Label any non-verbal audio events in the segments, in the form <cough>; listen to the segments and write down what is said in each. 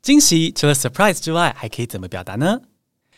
惊喜除了 surprise 之外，还可以怎么表达呢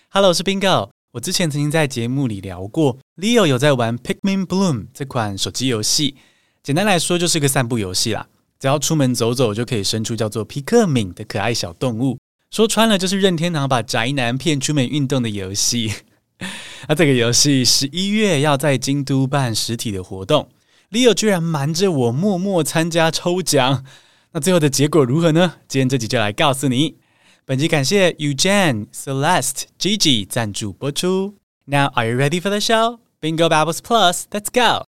？Hello，我是 Bingo。我之前曾经在节目里聊过，Leo 有在玩 Pikmin Bloom 这款手机游戏。简单来说，就是个散步游戏啦。只要出门走走，就可以生出叫做皮克敏的可爱小动物。说穿了，就是任天堂把宅男骗出门运动的游戏。<laughs> 那这个游戏十一月要在京都办实体的活动，Leo 居然瞒着我默默参加抽奖。那最后的结果如何呢？今天这集就来告诉你。本集感谢 Eugene、Celeste、Gigi 赞助播出。Now are you ready for the show? Bingo Babbles Plus, let's go!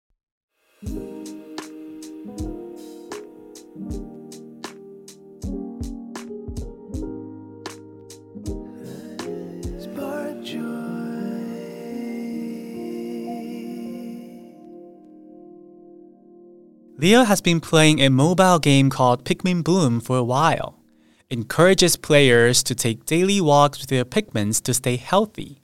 Leo has been playing a mobile game called Pikmin Bloom for a while. Encourages players to take daily walks with their Pikmins to stay healthy.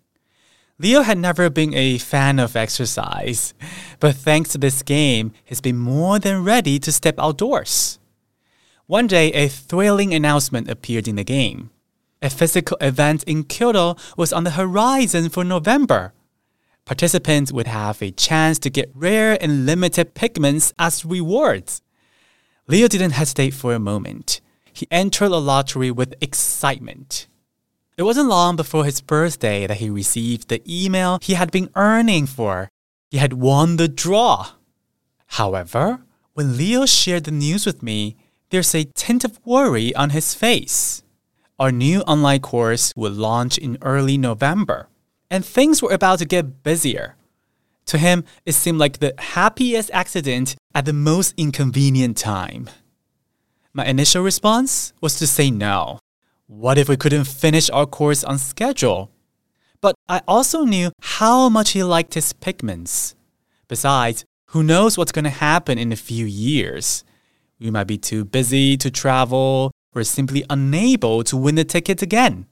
Leo had never been a fan of exercise, <laughs> but thanks to this game, he's been more than ready to step outdoors. One day, a thrilling announcement appeared in the game. A physical event in Kyoto was on the horizon for November participants would have a chance to get rare and limited pigments as rewards. Leo didn't hesitate for a moment. He entered the lottery with excitement. It wasn't long before his birthday that he received the email he had been earning for. He had won the draw. However, when Leo shared the news with me, there's a tint of worry on his face. Our new online course would launch in early November and things were about to get busier. To him, it seemed like the happiest accident at the most inconvenient time. My initial response was to say no. What if we couldn't finish our course on schedule? But I also knew how much he liked his pigments. Besides, who knows what's going to happen in a few years? We might be too busy to travel or simply unable to win the ticket again.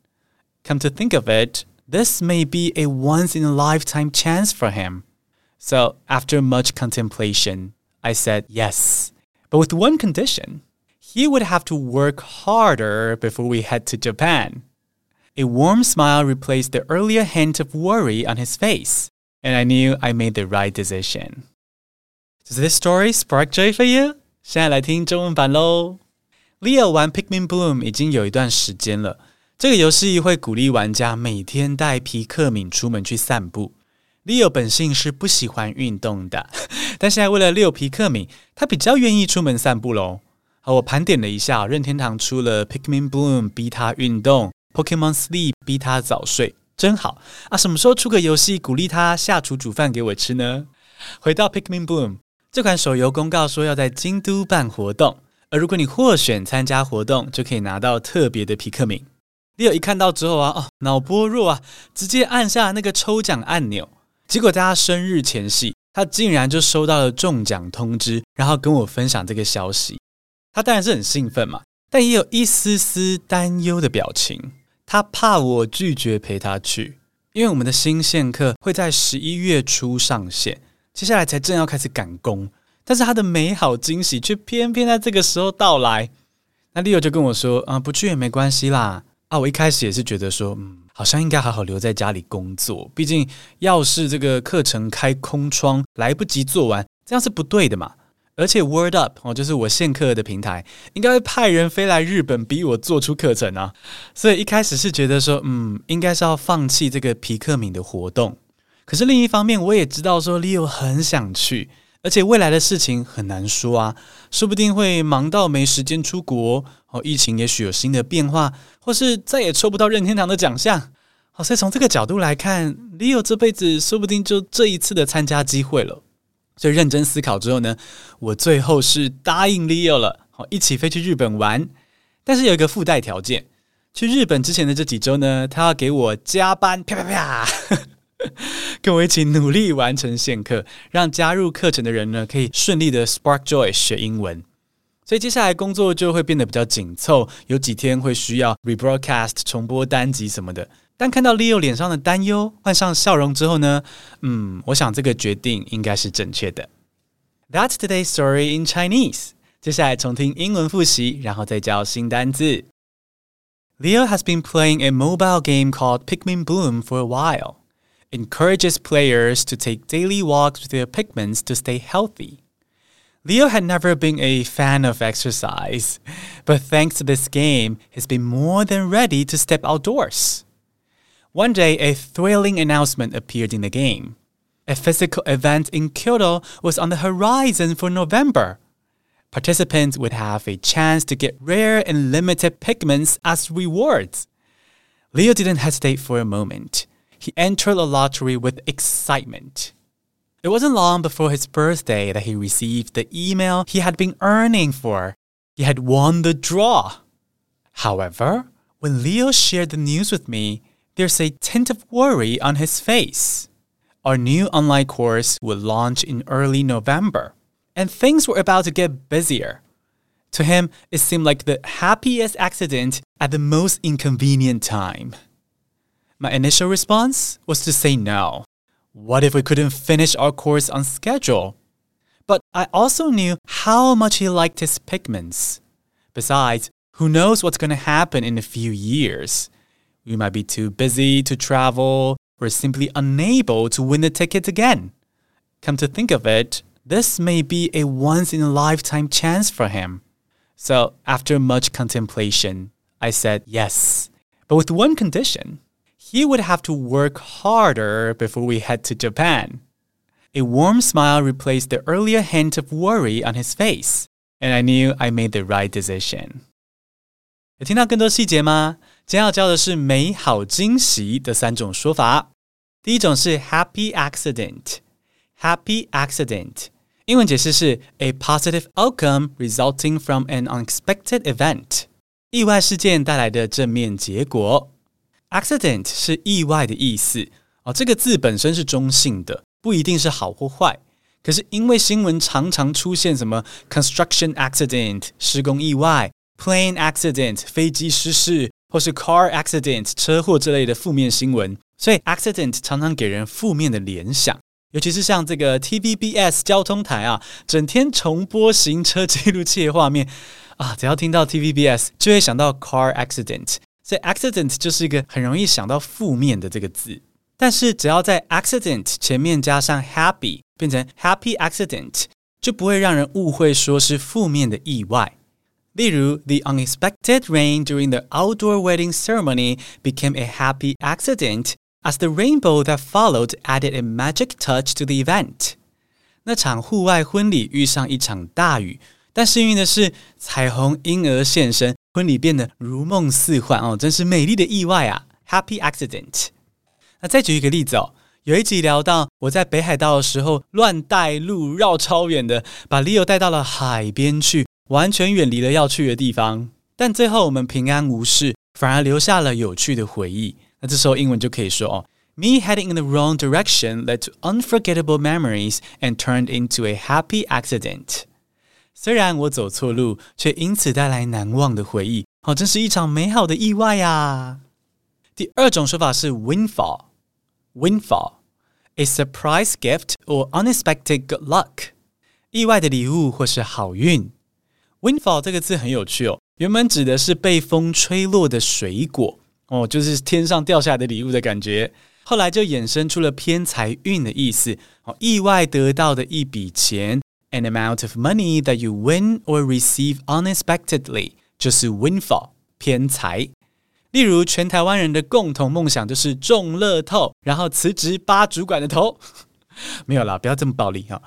Come to think of it, this may be a once in a lifetime chance for him. So, after much contemplation, I said yes, but with one condition. He would have to work harder before we head to Japan. A warm smile replaced the earlier hint of worry on his face, and I knew I made the right decision. Does this story spark joy for you? 现在来听中文版喽。Leo 玩 Pikmin Bloom 已经有一段时间了。 这个游戏会鼓励玩家每天带皮克敏出门去散步。Leo 本性是不喜欢运动的，<laughs> 但现在为了遛皮克敏，他比较愿意出门散步喽。好，我盘点了一下，任天堂出了 Pikmin Bloom 逼他运动，Pokemon Sleep 逼他早睡，真好啊！什么时候出个游戏鼓励他下厨煮饭给我吃呢？回到 Pikmin Bloom 这款手游，公告说要在京都办活动，而如果你获选参加活动，就可以拿到特别的皮克敏。Leo 一看到之后啊，哦，脑波弱啊，直接按下那个抽奖按钮。结果在他生日前夕，他竟然就收到了中奖通知，然后跟我分享这个消息。他当然是很兴奋嘛，但也有一丝丝担忧的表情。他怕我拒绝陪他去，因为我们的新线课会在十一月初上线，接下来才正要开始赶工。但是他的美好惊喜却偏偏在这个时候到来。那 Leo 就跟我说：“啊，不去也没关系啦。”啊，我一开始也是觉得说，嗯，好像应该好好留在家里工作。毕竟，要是这个课程开空窗，来不及做完，这样是不对的嘛。而且，Word Up 哦，就是我现课的平台，应该会派人飞来日本逼我做出课程啊。所以一开始是觉得说，嗯，应该是要放弃这个皮克敏的活动。可是另一方面，我也知道说，Leo 很想去。而且未来的事情很难说啊，说不定会忙到没时间出国哦。疫情也许有新的变化，或是再也抽不到任天堂的奖项。好，所以从这个角度来看，Leo 这辈子说不定就这一次的参加机会了。所以认真思考之后呢，我最后是答应 Leo 了，好，一起飞去日本玩。但是有一个附带条件，去日本之前的这几周呢，他要给我加班，啪啪啪，跟我一起努力完成线课，让加入课程的人呢可以顺利的 Spark Joy 学英文。所以接下来工作就会变得比较紧凑，有几天会需要 rebroadcast 重播单集什么的。但看到 Leo 脸上的担忧换上笑容之后呢，嗯，我想这个决定应该是正确的。That's today's story in Chinese。接下来重听英文复习，然后再教新单字。Leo has been playing a mobile game called Pikmin Bloom for a while. Encourages players to take daily walks with their pigments to stay healthy. Leo had never been a fan of exercise, but thanks to this game, he's been more than ready to step outdoors. One day, a thrilling announcement appeared in the game. A physical event in Kyoto was on the horizon for November. Participants would have a chance to get rare and limited pigments as rewards. Leo didn't hesitate for a moment. He entered the lottery with excitement. It wasn't long before his birthday that he received the email he had been earning for. He had won the draw. However, when Leo shared the news with me, there's a tint of worry on his face. Our new online course would launch in early November, and things were about to get busier. To him, it seemed like the happiest accident at the most inconvenient time. My initial response was to say no. What if we couldn't finish our course on schedule? But I also knew how much he liked his pigments. Besides, who knows what's going to happen in a few years? We might be too busy to travel or simply unable to win the ticket again. Come to think of it, this may be a once in a lifetime chance for him. So, after much contemplation, I said yes, but with one condition he would have to work harder before we head to Japan. A warm smile replaced the earlier hint of worry on his face, and I knew I made the right decision. 有听到更多细节吗？今天要教的是美好惊喜的三种说法。第一种是 happy accident，happy accident，英文解释是 a positive outcome resulting from an unexpected event，意外事件带来的正面结果。 Accident 是意外的意思哦，这个字本身是中性的，不一定是好或坏。可是因为新闻常常出现什么 construction accident 施工意外，plane accident 飞机失事，或是 car accident 车祸之类的负面新闻，所以 accident 常常给人负面的联想。尤其是像这个 TVBS 交通台啊，整天重播行车记录器的画面啊，只要听到 TVBS 就会想到 car accident。所以 accident 就是一个很容易想到负面的这个字，但是只要在 accident 前面加上 happy，变成 happy accident，就不会让人误会说是负面的意外。例如，the unexpected rain during the outdoor wedding ceremony became a happy accident as the rainbow that followed added a magic touch to the event。那场户外婚礼遇上一场大雨，但幸运的是，彩虹婴儿现身。 婚礼变得如梦似幻哦，真是美丽的意外啊！Happy accident。那再举一个例子哦，有一集聊到我在北海道的时候乱带路，绕超远的，把 Leo 带到了海边去，完全远离了要去的地方。但最后我们平安无事，反而留下了有趣的回忆。那这时候英文就可以说哦，Me heading in the wrong direction led to unforgettable memories and turned into a happy accident。虽然我走错路，却因此带来难忘的回忆。好，真是一场美好的意外呀！第二种说法是 windfall，windfall，a surprise gift or unexpected good luck，意外的礼物或是好运。windfall 这个字很有趣哦，原本指的是被风吹落的水果哦，就是天上掉下来的礼物的感觉。后来就衍生出了偏财运的意思，哦，意外得到的一笔钱。An amount of money that you win or receive unexpectedly 就是 windfall 偏财。例如，全台湾人的共同梦想就是中乐透，然后辞职扒主管的头。没有啦，不要这么暴力哈。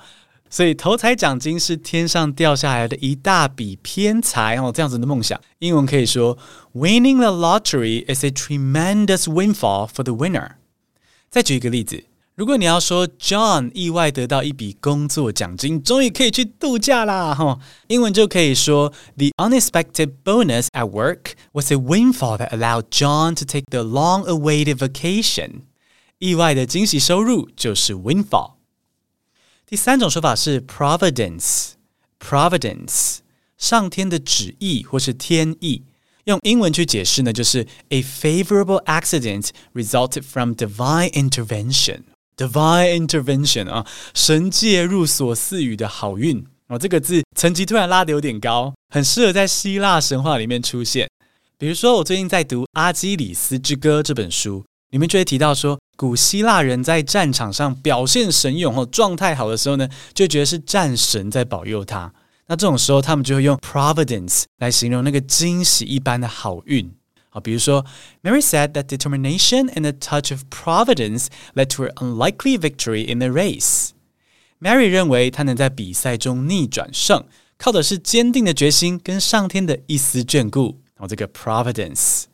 所以，头彩奖金是天上掉下来的一大笔偏财哦，这样子的梦想。英文可以说，<laughs> Winning the lottery is a tremendous windfall for the winner。再举一个例子。 如果你要说 John 意外得到一笔工作奖金，终于可以去度假啦，哈，英文就可以说 The unexpected bonus at work was a windfall that allowed John to take the long-awaited vacation。意外的惊喜收入就是 windfall。第三种说法是 providence，providence，上天的旨意或是天意。用英文去解释呢，就是 a favorable accident resulted from divine intervention。 Divine intervention 啊，神介入所赐予的好运哦，这个字层级突然拉得有点高，很适合在希腊神话里面出现。比如说，我最近在读《阿基里斯之歌》这本书，里面就会提到说，古希腊人在战场上表现神勇哦，状态好的时候呢，就觉得是战神在保佑他。那这种时候，他们就会用 providence 来形容那个惊喜一般的好运。啊，比如说，Mary said that determination and a touch of providence led to her unlikely victory in the race. Mary 认为她能在比赛中逆转胜，靠的是坚定的决心跟上天的一丝眷顾。然哦，这个 providence。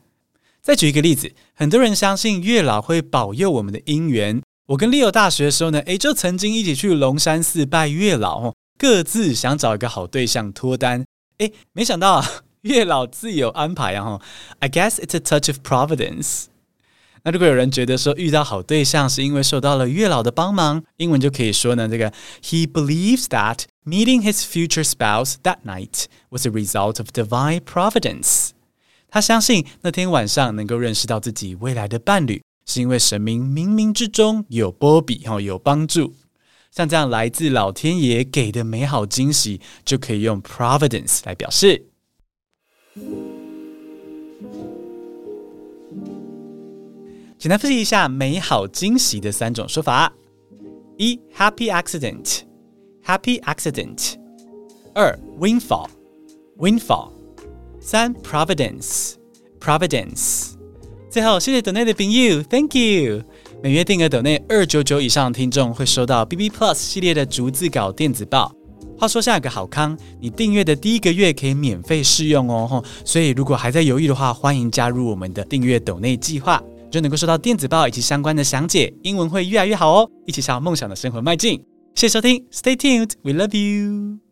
再举一个例子，很多人相信月老会保佑我们的姻缘。我跟 Leo 大学的时候呢，诶，就曾经一起去龙山寺拜月老，各自想找一个好对象脱单。诶，没想到啊。月老自有安排啊！哈，I guess it's a touch of providence。那如果有人觉得说遇到好对象是因为受到了月老的帮忙，英文就可以说呢，这个 He believes that meeting his future spouse that night was a result of divine providence。他相信那天晚上能够认识到自己未来的伴侣，是因为神明冥冥之中有波比哈，有帮助。像这样来自老天爷给的美好惊喜，就可以用 providence 来表示。简单复习一下美好惊喜的三种说法：一、happy accident，happy accident；二、windfall，windfall；三、providence，providence。最后，谢谢抖内的朋友，Thank you。每月订阅抖内二九九以上的听众会收到 BB Plus 系列的逐字稿电子报。话说，下有个好康，你订阅的第一个月可以免费试用哦，所以如果还在犹豫的话，欢迎加入我们的订阅抖内计划，就能够收到电子报以及相关的详解，英文会越来越好哦，一起向梦想的生活迈进。谢谢收听，Stay tuned，We love you。